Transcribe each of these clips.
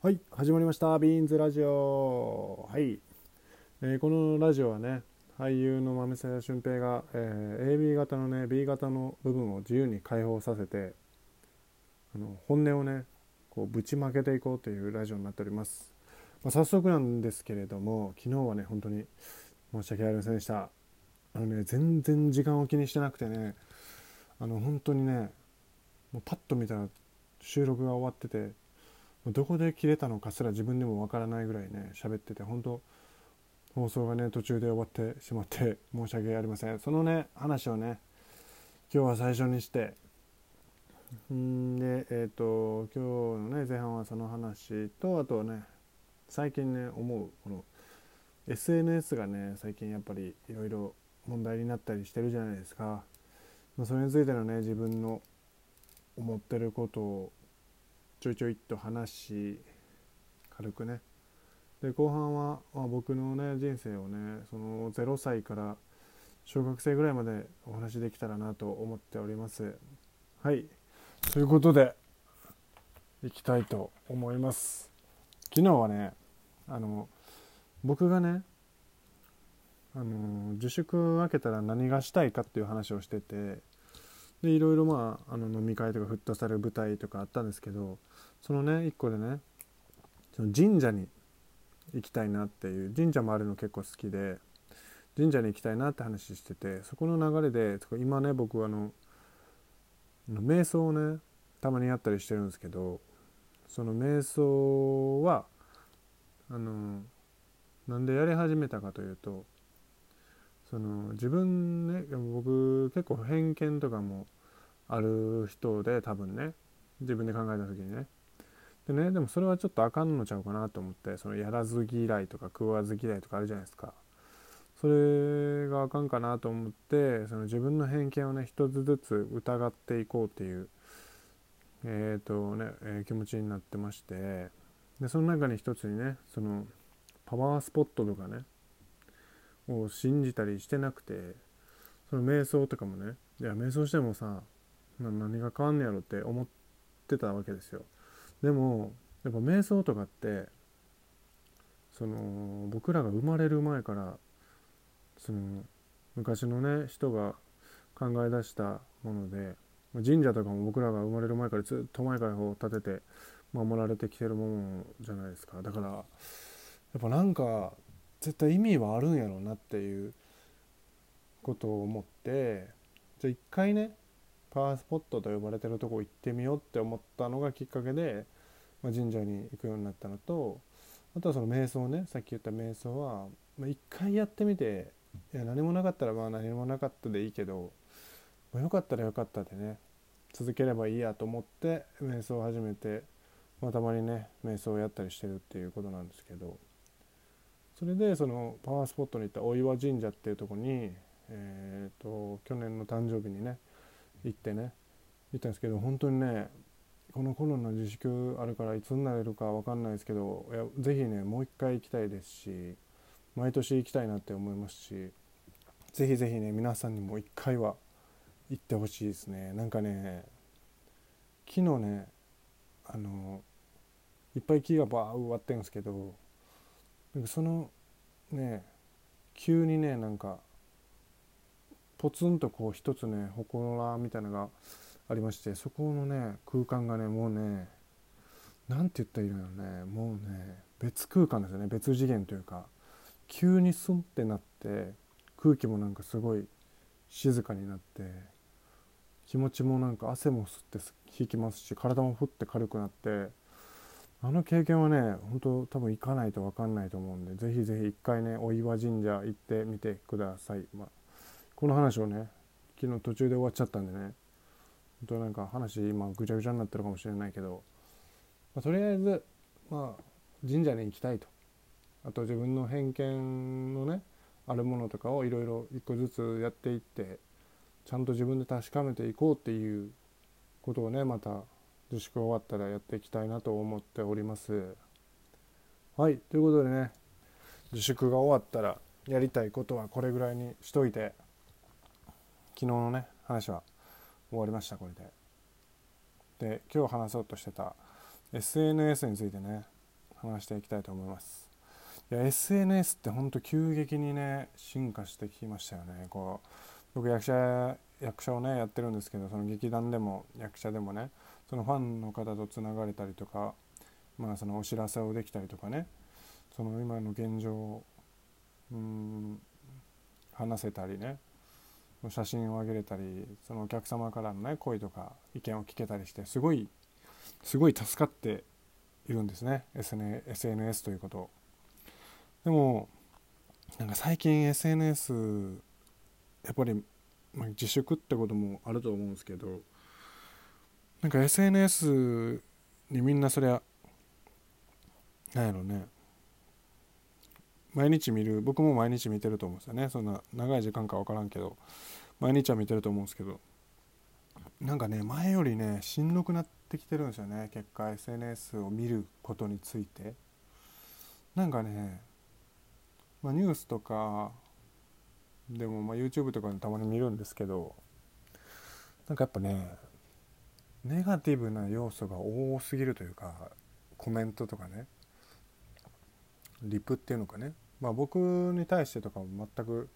はい始まりました。ビーンズラジオ。はい、えーこのラジオはね俳優の豆瀬俊平が、えー AB 型のね B 型の部分を自由に解放させてあの本音をねこうぶちまけていこうというラジオになっております、まあ、早速なんですけれども昨日はね本当に申し訳ありませんでした。あのね全然時間を気にしてなくてねあの本当にねもうパッと見たら収録が終わっててどこで切れたのかすら自分でもわからないぐらいね喋ってて本当放送がね途中で終わってしまって申し訳ありません。そのね話をね今日は最初にしてんでえっ、と今日のね前半はその話とあとはね最近ね思うこの SNS がね最近やっぱりいろいろ問題になったりしてるじゃないですか、ま、それについてのね自分の思ってることをちょいちょいと話し軽くね。で後半は、まあ、僕のね人生をねその0歳から小学生ぐらいまでお話できたらなと思っております。はい。ということでいきたいと思います。昨日はねあの僕がねあの自粛明けたら何がしたいかっていう話をしててでいろいろまああの飲み会とかフットサル舞台とかあったんですけどそのね一個でねその神社に行きたいなっていう神社もあるの結構好きで神社に行きたいなって話しててそこの流れで今ね僕あの瞑想をねたまにやったりしてるんですけどその瞑想はあのなんでやり始めたかというとその自分ね僕結構偏見とかもある人で多分ね自分で考えた時にね。でねでもそれはちょっとあかんのちゃうかなと思ってそのやらず嫌いとか食わず嫌いとかあるじゃないですか。それがあかんかなと思ってその自分の偏見をね一つずつ疑っていこうっていうえーとねえー気持ちになってましてでその中に一つにねそのパワースポットとかねを信じたりしてなくてその瞑想とかもねいや瞑想してもさ何が変わんねやろって思ってたわけですよ。でもやっぱ瞑想とかってその僕らが生まれる前からその昔のね人が考え出したもので神社とかも僕らが生まれる前からずっと前からこう建てて守られてきてるものじゃないですか。だからやっぱなんか絶対意味はあるんやろうなっていうことを思ってじゃあ一回ねパワースポットと呼ばれてるとこ行ってみようって思ったのがきっかけで、まあ、神社に行くようになったのとあとはその瞑想ねさっき言った瞑想は、まあ、一回やってみていや何もなかったらまあ何もなかったでいいけど、まあ、よかったらよかったでね続ければいいやと思って瞑想を始めて、まあ、たまにね瞑想をやったりしてるっていうことなんですけどそれでそのパワースポットに行った大岩神社っていうとこに、えー、と去年の誕生日にね行ってね行ったんですけど本当にねこのコロナ自粛あるからいつになれるか分かんないですけどいやぜひねもう一回行きたいですし毎年行きたいなって思いますしぜひぜひね皆さんにも一回は行ってほしいですね。なんかね昨日ねあのいっぱい木がバー植わってるんですけどなんかそのね急にねなんかポツンとこう一つね祠みたいなのがありましてそこのね空間がねもうねなんて言ったらいいのよねもうね別空間ですよね別次元というか急にスンってなって空気もなんかすごい静かになって気持ちもなんか汗も吸って引きますし体もふって軽くなってあの経験はね本当多分行かないと分かんないと思うんでぜひぜひ一回ねお岩神社行ってみてください、まあ、この話をね昨日途中で終わっちゃったんでね。本当なんか話今ぐちゃぐちゃになってるかもしれないけど、まあ、とりあえずまあ神社に行きたいと。あと自分の偏見のねあるものとかをいろいろ一個ずつやっていってちゃんと自分で確かめていこうっていうことをねまた自粛終わったらやっていきたいなと思っております。はいということでね自粛が終わったらやりたいことはこれぐらいにしといて。昨日のね話は終わりましたこれで。で今日話そうとしてた SNS についてね話していきたいと思いますいや SNS ってほんと急激にね進化してきましたよねこう僕役者役者をねやってるんですけどその劇団でも役者でもねそのファンの方とつながれたりとかまあそのお知らせをできたりとかねその今の現状をうん話せたりね写真をあげれたりそのお客様からのね声とか意見を聞けたりしてすごいすごい助かっているんですね。SNS ということでもなんか最近 SNS やっぱり、ま、自粛ってこともあると思うんですけどなんか SNS にみんなそりゃなんやろね毎日見る僕も毎日見てると思うんですよね。そんな長い時間か分からんけど。毎日は見てると思うんですけど。なんかね前よりねしんどくなってきてるんですよね。結果 SNS を見ることについて。なんかね、まあ、ニュースとかでもま YouTube とかでたまに見るんですけど。なんかやっぱねネガティブな要素が多すぎるというかコメントとかね。リプっていうのかね。まあ僕に対してとかも全く、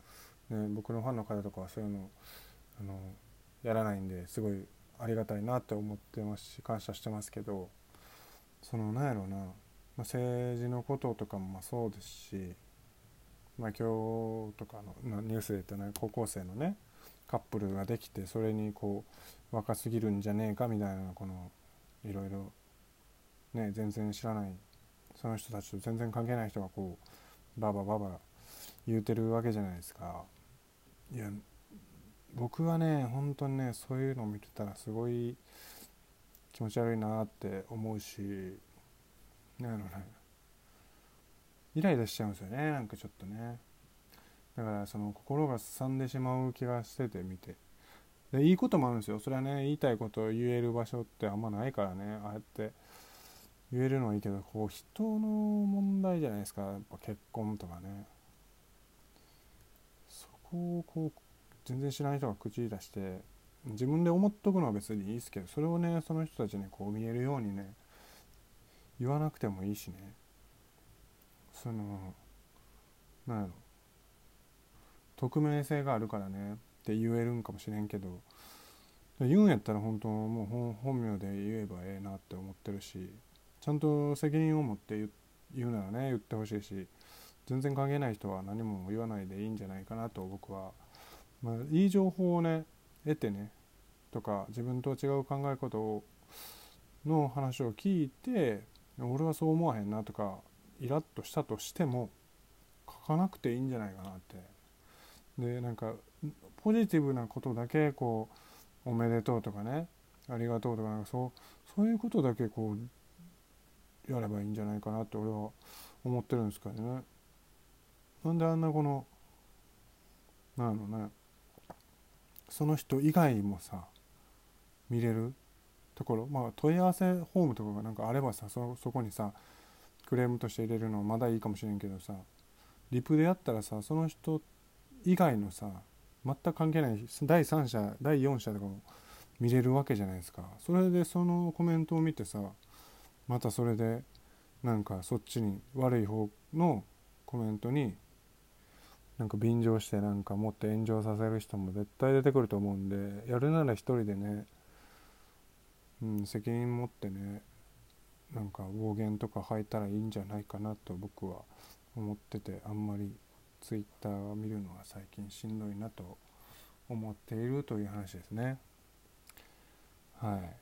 ね、僕のファンの方とかはそういうのあのやらないんですごいありがたいなって思ってますし感謝してますけどそのなんやろうな、まあ、政治のこととかもまあそうですしまあ、今日とかのニュースで言ったね高校生のねカップルができてそれにこう若すぎるんじゃねえかみたいなこのいろいろね全然知らないその人たちと全然関係ない人がこうババババ言うてるわけじゃないですか。いや僕はね本当にねそういうのを見てたらすごい気持ち悪いなって思うしなんやろねイライラしちゃうんですよねなんかちょっとね。だからその心がすさんでしまう気がしてて見て。でいいこともあるんですよ。それはね言いたいことを言える場所ってあんまないからねああやって言えるのはいいけどこう人の問題じゃないですか。やっぱ結婚とかね。そこをこう全然知らない人が口に出して自分で思っとくのは別にいいですけどそれをねその人たちにこう見えるようにね言わなくてもいいしね。そのなんやろ。匿名性があるからねって言えるんかもしれんけど言うんやったら本当もう本名で言えばええなって思ってるし。ちゃんと責任を持って言うならね言ってほしいし全然関係ない人は何も言わないでいいんじゃないかなと僕は、まあ、いい情報をね得てねとか自分と違う考え方の話を聞いて俺はそう思わへんなとかイラッとしたとしても書かなくていいんじゃないかなって。でなんかポジティブなことだけこうおめでとうとかねありがとうとかなんかそうそういうことだけこうやればいいんじゃないかなって俺は思ってるんですけどね。なんであんなこのなんのね。その人以外もさ見れるところ。まあ問い合わせフォームとかがなんかあればさそそこにさクレームとして入れるのはまだいいかもしれんけどさリプでやったらさその人以外のさ全く関係ない第三者第四者とかも見れるわけじゃないですか。それでそのコメントを見てさまたそれでなんかそっちに悪い方のコメントになんか便乗してなんかもっと炎上させる人も絶対出てくると思うんでやるなら一人でね、うん、責任持ってねなんか暴言とか吐いたらいいんじゃないかなと僕は思っててあんまりツイッターを見るのが最近しんどいなと思っているという話ですね。はい。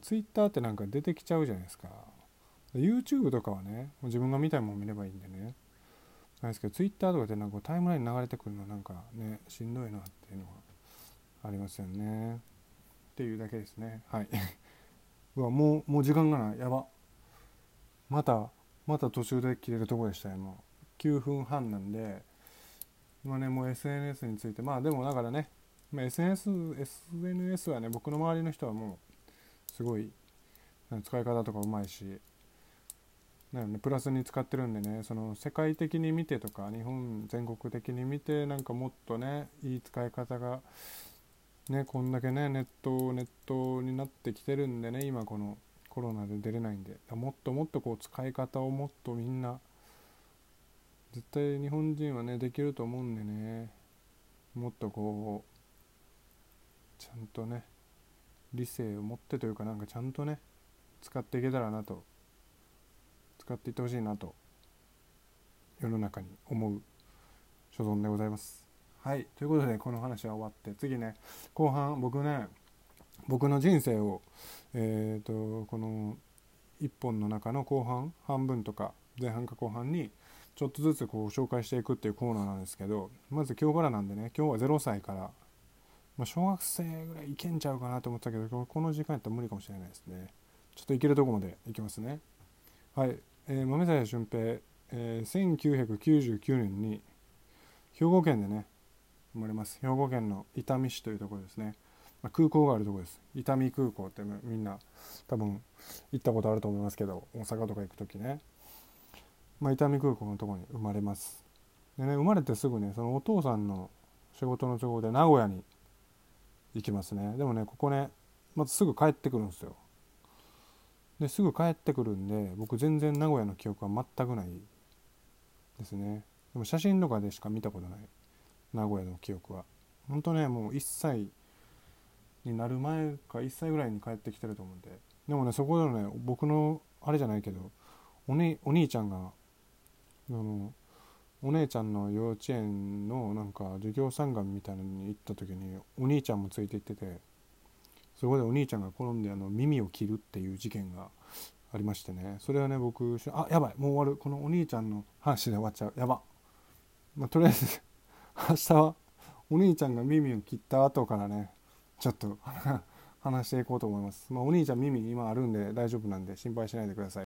ツイッターってなんか出てきちゃうじゃないですか。YouTube とかはねもう自分が見たいもの見ればいいんでね。なんですけど Twitter とかってなんかタイムライン流れてくるのなんかねしんどいなっていうのがありますよね。っていうだけですね。はい。うわもうもう時間がない。やば。またまた途中で切れるとこでしたよもう9分半なんで今ねもう SNS について。まあでもだからね、SNS, SNS はね僕の周りの人はもうすごい使い方とかうまいしね、プラスに使ってるんでねその世界的に見てとか日本全国的に見てなんかもっとねいい使い方がね、こんだけねネットネットになってきてるんでね今このコロナで出れないんで。もっともっとこう使い方をもっとみんな絶対日本人はねできると思うんでね。もっとこうちゃんとね理性を持ってというかなんかちゃんとね使っていけたらなと使っていってほしいなと世の中に思う所存でございます。はい。ということでこの話は終わって次ね後半僕ね僕の人生をえっ、ー、とこの1本の中の後半半分とか前半か後半にちょっとずつこう紹介していくっていうコーナーなんですけどまず今日からなんでね今日は0歳から、まあ、小学生ぐらいいけんちゃうかなと思ったけどこの時間やったら無理かもしれないですね。ちょっといけるとこまでいきますね。はい、えー、豆鞘俊平、えー、1999年に兵庫県でね生まれます。兵庫県の伊丹市というところですね、まあ、空港があるところです。伊丹空港ってみんな多分行ったことあると思いますけど大阪とか行く時ね、まあ、伊丹空港のところに生まれます。でね生まれてすぐねそのお父さんの仕事の都合で名古屋に行きますね。でもねここねまずすぐ帰ってくるんですよ。ですぐ帰ってくるんで僕全然名古屋の記憶は全くないですね。でも写真とかでしか見たことない。名古屋の記憶は。本当ねもう1歳になる前か1歳ぐらいに帰ってきてると思うんで。でもねそこでのね僕のあれじゃないけどお,、ね、お兄ちゃんがあのお姉ちゃんの幼稚園のなんか授業参観みたいなのに行った時にお兄ちゃんもついて行っててそこでお兄ちゃんが転んであの耳を切るっていう事件がありましてね。それはね僕あやばいもう終わる。このお兄ちゃんの話で終わ。っちゃうやば。まあ、とりあえず 明日はお兄ちゃんが耳を切った後からねちょっと 話していこうと思います、まあ、お兄ちゃん耳今あるんで大丈夫なんで心配しないでください。